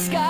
escuchando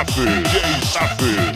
Safi, Jay Safi.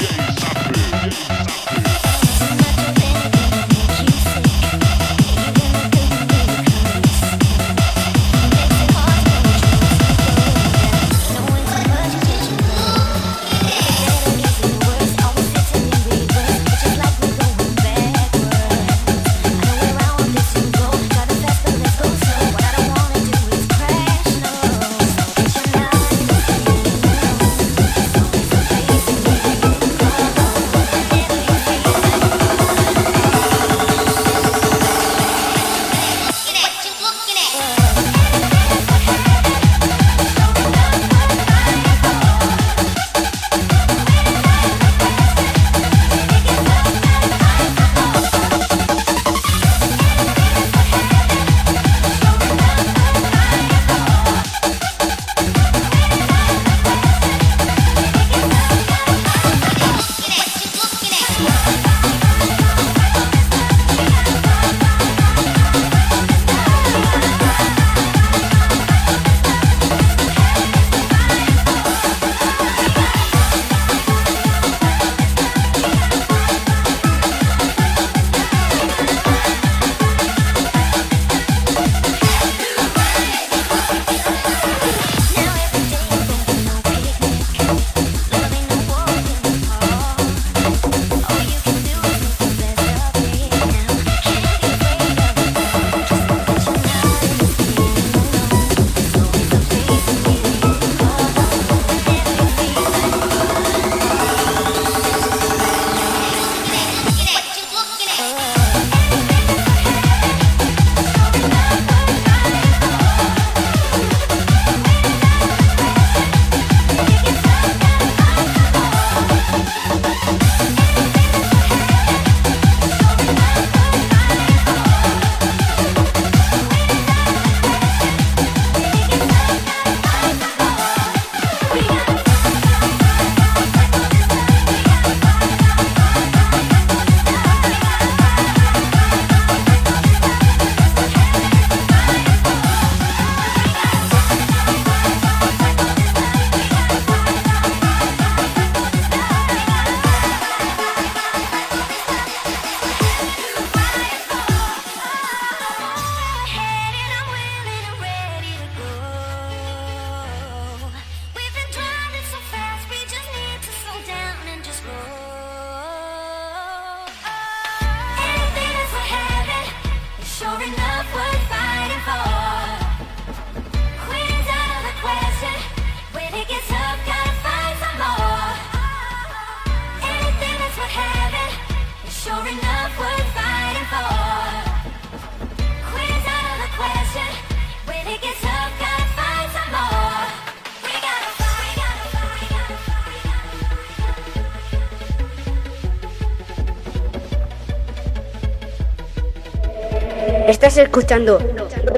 Estás escuchando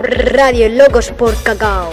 Radio Locos por Cacao.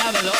Diablo?